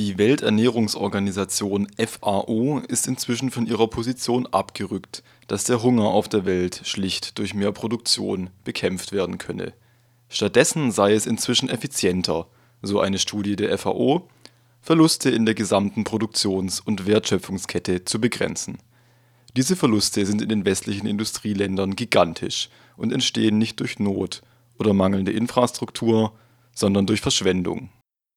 Die Welternährungsorganisation FAO ist inzwischen von ihrer Position abgerückt, dass der Hunger auf der Welt schlicht durch mehr Produktion bekämpft werden könne. Stattdessen sei es inzwischen effizienter, so eine Studie der FAO, Verluste in der gesamten Produktions und Wertschöpfungskette zu begrenzen. Diese Verluste sind in den westlichen Industrieländern gigantisch und entstehen nicht durch Not oder mangelnde Infrastruktur, sondern durch Verschwendung.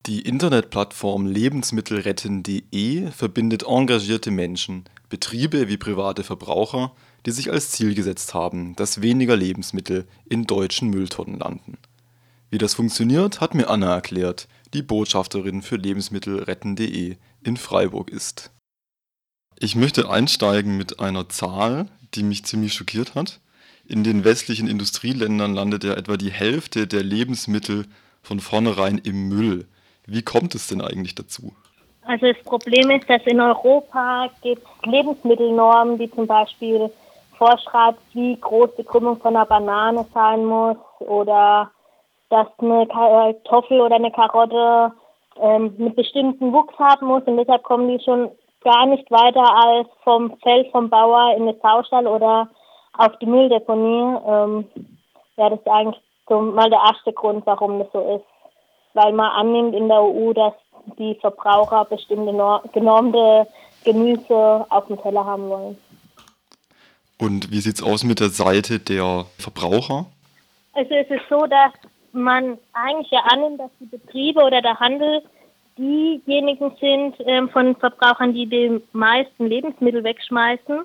Die Internetplattform lebensmittelretten.de verbindet engagierte Menschen, Betriebe wie private Verbraucher, die sich als Ziel gesetzt haben, dass weniger Lebensmittel in deutschen Mülltonnen landen. Wie das funktioniert, hat mir Anna erklärt, die Botschafterin für lebensmittelretten.de in Freiburg ist. Ich möchte einsteigen mit einer Zahl, die mich ziemlich schockiert hat. In den westlichen Industrieländern landet ja etwa die Hälfte der Lebensmittel von vornherein im Müll. Wie kommt es denn eigentlich dazu? Also das Problem ist, dass in Europa gibt es Lebensmittelnormen, die zum Beispiel vorschreibt, wie groß die Krümmung von einer Banane sein muss oder dass eine Kartoffel oder eine Karotte ähm, einen bestimmten Wuchs haben muss und deshalb kommen die schon gar nicht weiter als vom Feld vom Bauer in den Saustall oder auf die Mülldeponie. Ähm, ja, das ist eigentlich so mal der erste Grund, warum das so ist. Weil man annimmt in der EU, dass die Verbraucher bestimmte genormte Gemüse auf dem Teller haben wollen. Und wie sieht es aus mit der Seite der Verbraucher? Also es ist so, dass man eigentlich ja annimmt, dass die Betriebe oder der Handel diejenigen sind ähm, von Verbrauchern, die die meisten Lebensmittel wegschmeißen.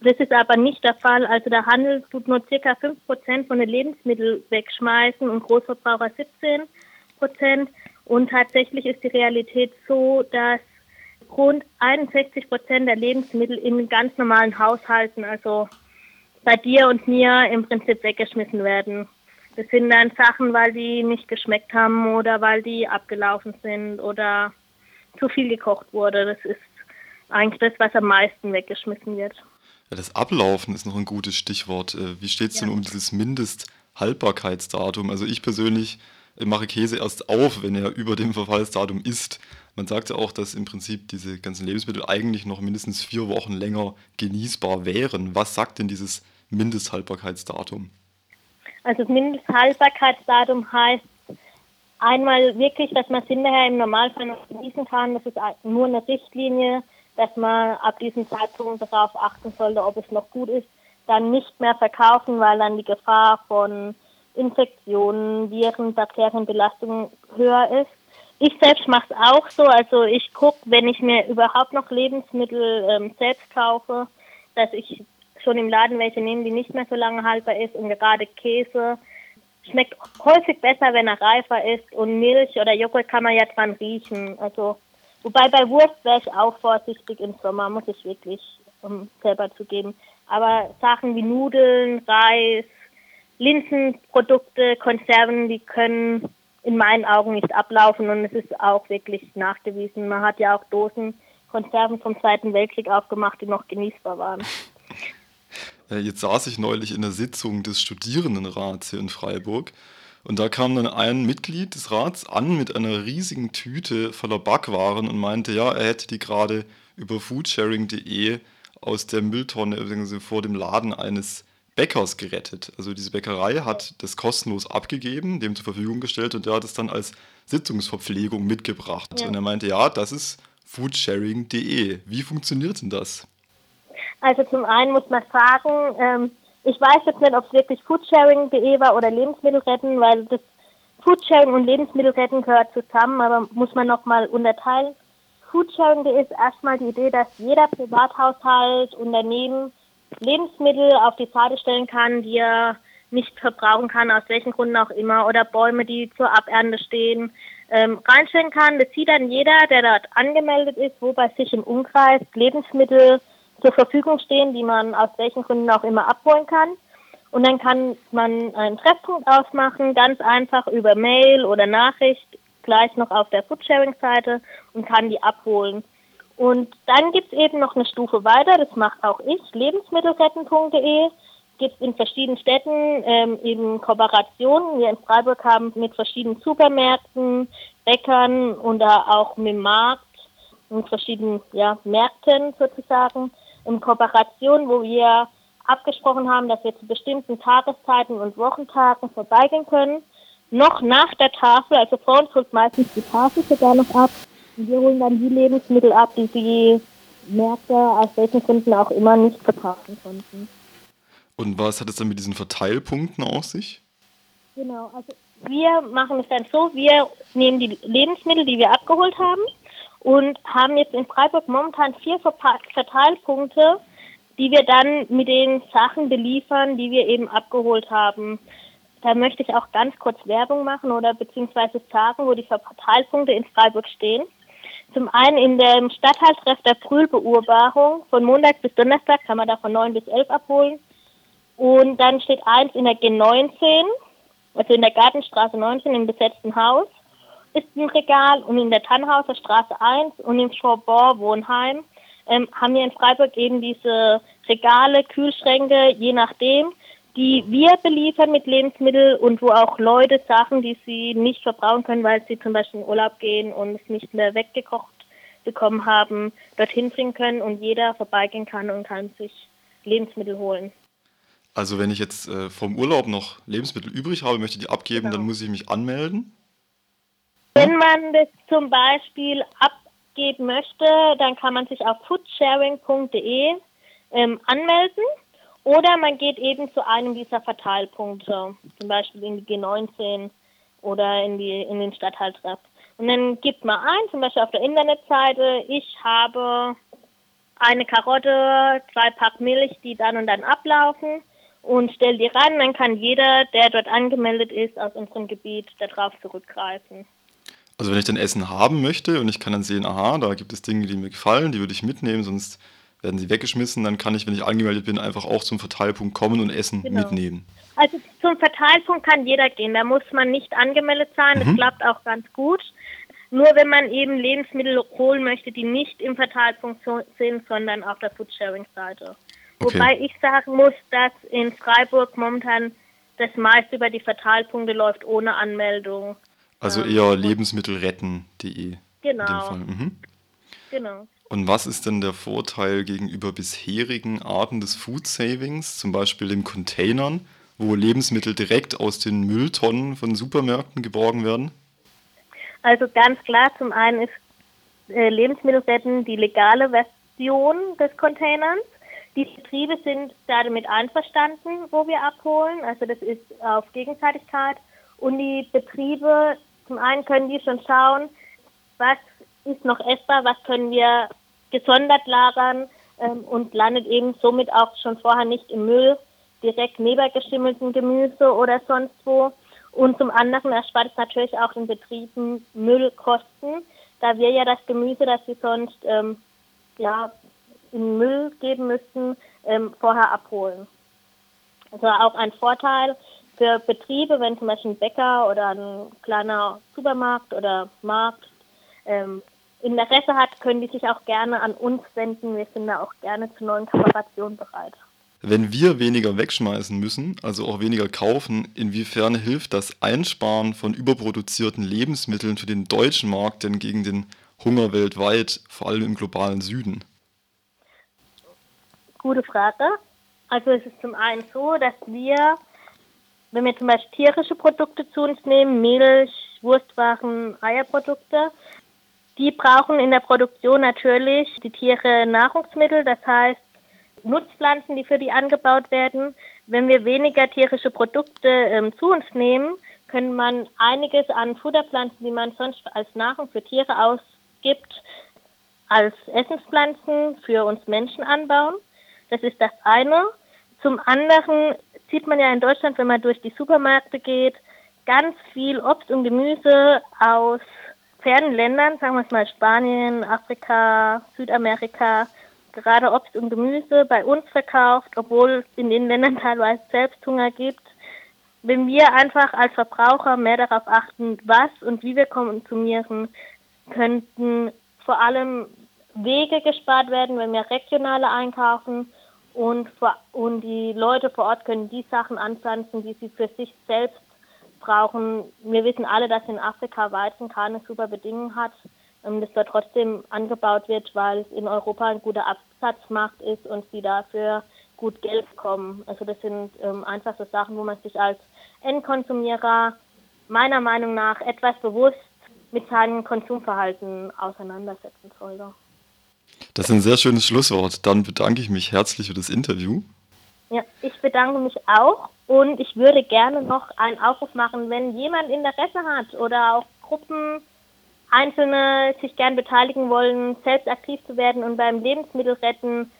Das ist aber nicht der Fall. Also der Handel tut nur circa 5% von den Lebensmitteln wegschmeißen und Großverbraucher 17%. Und tatsächlich ist die Realität so, dass rund 61 Prozent der Lebensmittel in ganz normalen Haushalten, also bei dir und mir, im Prinzip weggeschmissen werden. Das sind dann Sachen, weil die nicht geschmeckt haben oder weil die abgelaufen sind oder zu viel gekocht wurde. Das ist eigentlich das, was am meisten weggeschmissen wird. Ja, das Ablaufen ist noch ein gutes Stichwort. Äh, wie steht es ja. denn um dieses Mindesthaltbarkeitsdatum? Also ich persönlich mache Käse erst auf, wenn er über dem Verfallsdatum ist. Man sagt ja auch, dass im Prinzip diese ganzen Lebensmittel eigentlich noch mindestens vier Wochen länger genießbar wären. Was sagt denn dieses Mindesthaltbarkeitsdatum? Also das Mindesthaltbarkeitsdatum heißt einmal wirklich, dass man es hinterher im Normalfall noch genießen kann. Das ist nur eine Richtlinie, dass man ab diesem Zeitpunkt darauf achten sollte, ob es noch gut ist. Dann nicht mehr verkaufen, weil dann die Gefahr von Infektionen, Viren, Bakterienbelastungen höher ist. Ich selbst mache es auch so. Also ich gucke, wenn ich mir überhaupt noch Lebensmittel ähm, selbst kaufe, dass ich schon im Laden welche nehmen, die nicht mehr so lange haltbar ist und gerade Käse schmeckt häufig besser, wenn er reifer ist und Milch oder Joghurt kann man ja dran riechen. Also wobei bei Wurst wäre ich auch vorsichtig im Sommer, muss ich wirklich um selber zu geben. Aber Sachen wie Nudeln, Reis, Linsenprodukte, Konserven, die können in meinen Augen nicht ablaufen und es ist auch wirklich nachgewiesen. Man hat ja auch Dosen Konserven vom Zweiten Weltkrieg aufgemacht, die noch genießbar waren. Äh, jetzt saß ich neulich in der Sitzung des Studierendenrats hier in Freiburg und da kam dann ein Mitglied des Rats an mit einer riesigen Tüte voller Backwaren und meinte, ja, er hätte die gerade über foodsharing.de aus der Mülltonne vor dem Laden eines Bäckers gerettet. Also diese Bäckerei hat das kostenlos abgegeben, dem zur Verfügung gestellt und der hat es dann als Sitzungsverpflegung mitgebracht. Ja. Und er meinte, ja, das ist foodsharing.de. Wie funktioniert denn das? Also zum einen muss man sagen, ähm, ich weiß jetzt nicht, ob es wirklich Foodsharing.de war oder Lebensmittel retten, weil das Foodsharing und Lebensmittel retten gehört zusammen, aber muss man nochmal unterteilen. Foodsharing.de ist erstmal die Idee, dass jeder Privathaushalt, Unternehmen Lebensmittel auf die Seite stellen kann, die er nicht verbrauchen kann, aus welchen Gründen auch immer, oder Bäume, die zur Abernte stehen, ähm, reinstellen kann. Das sieht dann jeder, der dort angemeldet ist, wo bei sich im Umkreis Lebensmittel zur Verfügung stehen, die man aus welchen Gründen auch immer abholen kann. Und dann kann man einen Treffpunkt ausmachen, ganz einfach über Mail oder Nachricht, gleich noch auf der Foodsharing-Seite und kann die abholen. Und dann gibt es eben noch eine Stufe weiter, das macht auch ich, lebensmittelretten.de, gibt es in verschiedenen Städten ähm, eben Kooperationen. Wir in Freiburg haben mit verschiedenen Supermärkten, Bäckern und auch mit dem Markt in verschiedenen ja, Märkten sozusagen in Kooperation, wo wir abgesprochen haben, dass wir zu bestimmten Tageszeiten und Wochentagen vorbeigehen können. Noch nach der Tafel, also vor uns holt meistens die Tafel sogar noch ab. Wir holen dann die Lebensmittel ab, die die Märkte aus welchen Gründen auch immer nicht verkaufen konnten. Und was hat es dann mit diesen Verteilpunkten aus sich? Genau, also wir machen es dann so, wir nehmen die Lebensmittel, die wir abgeholt haben und haben jetzt in Freiburg momentan vier Verteilpunkte, die wir dann mit den Sachen beliefern, die wir eben abgeholt haben. Da möchte ich auch ganz kurz Werbung machen oder beziehungsweise sagen, wo die Verteilpunkte in Freiburg stehen. Zum einen in dem Stadtteiltreff der Brühlbeurbarung von Montag bis Donnerstag kann man da von 9 bis 11 abholen. Und dann steht eins in der G19, also in der Gartenstraße 19 im besetzten Haus. Ist ein Regal. Und in der Tannhauser Straße 1 und im Chaubourg Wohnheim ähm, haben wir in Freiburg eben diese Regale, Kühlschränke, je nachdem, die wir beliefern mit Lebensmitteln und wo auch Leute Sachen, die sie nicht verbrauchen können, weil sie zum Beispiel in Urlaub gehen und es nicht mehr weggekocht bekommen haben, dorthin bringen können und jeder vorbeigehen kann und kann sich Lebensmittel holen. Also wenn ich jetzt äh, vom Urlaub noch Lebensmittel übrig habe, möchte die abgeben, genau. dann muss ich mich anmelden? Wenn man das zum Beispiel abgeben möchte, dann kann man sich auf foodsharing.de ähm, anmelden oder man geht eben zu einem dieser Verteilpunkte, zum Beispiel in die G19 oder in, die, in den Stadtteiltreff. Und dann gibt man ein, zum Beispiel auf der Internetseite, ich habe eine Karotte, zwei Pack Milch, die dann und dann ablaufen und stell die ran, dann kann jeder, der dort angemeldet ist, aus unserem Gebiet darauf zurückgreifen. Also wenn ich dann Essen haben möchte und ich kann dann sehen, aha, da gibt es Dinge, die mir gefallen, die würde ich mitnehmen, sonst werden sie weggeschmissen, dann kann ich, wenn ich angemeldet bin, einfach auch zum Verteilpunkt kommen und Essen genau. mitnehmen. Also zum Verteilpunkt kann jeder gehen, da muss man nicht angemeldet sein, das mhm. klappt auch ganz gut. Nur wenn man eben Lebensmittel holen möchte, die nicht im Verteilpunkt sind, sondern auf der Foodsharing-Seite. Okay. Wobei ich sagen muss, dass in Freiburg momentan das meiste über die Verteilpunkte läuft ohne Anmeldung. Also eher lebensmittelretten.de. Genau. Mhm. Genau. Und was ist denn der Vorteil gegenüber bisherigen Arten des Food Savings, zum Beispiel den Containern, wo Lebensmittel direkt aus den Mülltonnen von Supermärkten geborgen werden? Also ganz klar, zum einen ist äh, die legale Version des Containers. Die Betriebe sind damit einverstanden, wo wir abholen. Also das ist auf Gegenseitigkeit. Und die Betriebe, zum einen können die schon schauen, was ist noch essbar, was können wir gesondert lagern ähm, und landet eben somit auch schon vorher nicht im Müll, direkt neben geschimmelten Gemüse oder sonst wo. Und zum anderen erspart es natürlich auch den Betrieben Müllkosten, da wir ja das Gemüse, das sie sonst ähm, ja, in Müll geben müssten, ähm, vorher abholen. Also auch ein Vorteil für Betriebe, wenn zum Beispiel ein Bäcker oder ein kleiner Supermarkt oder Markt ähm, Interesse hat, können die sich auch gerne an uns wenden. Wir sind da auch gerne zu neuen Kooperationen bereit. Wenn wir weniger wegschmeißen müssen, also auch weniger kaufen, inwiefern hilft das Einsparen von überproduzierten Lebensmitteln für den deutschen Markt denn gegen den Hunger weltweit, vor allem im globalen Süden? Gute Frage. Also es ist zum einen so, dass wir, wenn wir zum Beispiel tierische Produkte zu uns nehmen, Milch, Wurstwaren, Eierprodukte, die brauchen in der Produktion natürlich die Tiere Nahrungsmittel, das heißt Nutzpflanzen, die für die angebaut werden. Wenn wir weniger tierische Produkte ähm, zu uns nehmen, können man einiges an Futterpflanzen, die man sonst als Nahrung für Tiere ausgibt, als Essenspflanzen für uns Menschen anbauen. Das ist das eine. Zum anderen sieht man ja in Deutschland, wenn man durch die Supermärkte geht, ganz viel Obst und Gemüse aus fernen Ländern, sagen wir es mal Spanien, Afrika, Südamerika, gerade Obst und Gemüse bei uns verkauft, obwohl es in den Ländern teilweise selbst Hunger gibt. Wenn wir einfach als Verbraucher mehr darauf achten, was und wie wir konsumieren, könnten vor allem Wege gespart werden, wenn wir regionale einkaufen und, und die Leute vor Ort können die Sachen anpflanzen, die sie für sich selbst brauchen. Wir wissen alle, dass in Afrika Weizen keine super Bedingungen hat. ähm, das dort trotzdem angebaut wird, weil es in Europa ein guter Absatzmarkt ist und sie dafür gut Geld bekommen. Also das sind ähm, einfach so Sachen, wo man sich als Endkonsumierer meiner Meinung nach etwas bewusst mit seinem Konsumverhalten auseinandersetzen sollte. Das ist ein sehr schönes Schlusswort. Dann bedanke ich mich herzlich für das Interview. Ja, ich bedanke mich auch und ich würde gerne noch einen Aufruf machen, wenn jemand Interesse hat oder auch Gruppen, Einzelne sich gern beteiligen wollen, selbst aktiv zu werden und beim Lebensmittelretten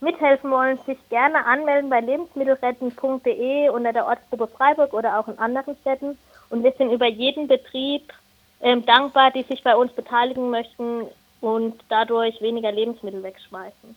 mithelfen wollen, sich gerne anmelden bei lebensmittelretten.de unter der Ortsgruppe Freiburg oder auch in anderen Städten. Und wir sind über jeden Betrieb ähm, dankbar, die sich bei uns beteiligen möchten und dadurch weniger Lebensmittel wegschmeißen.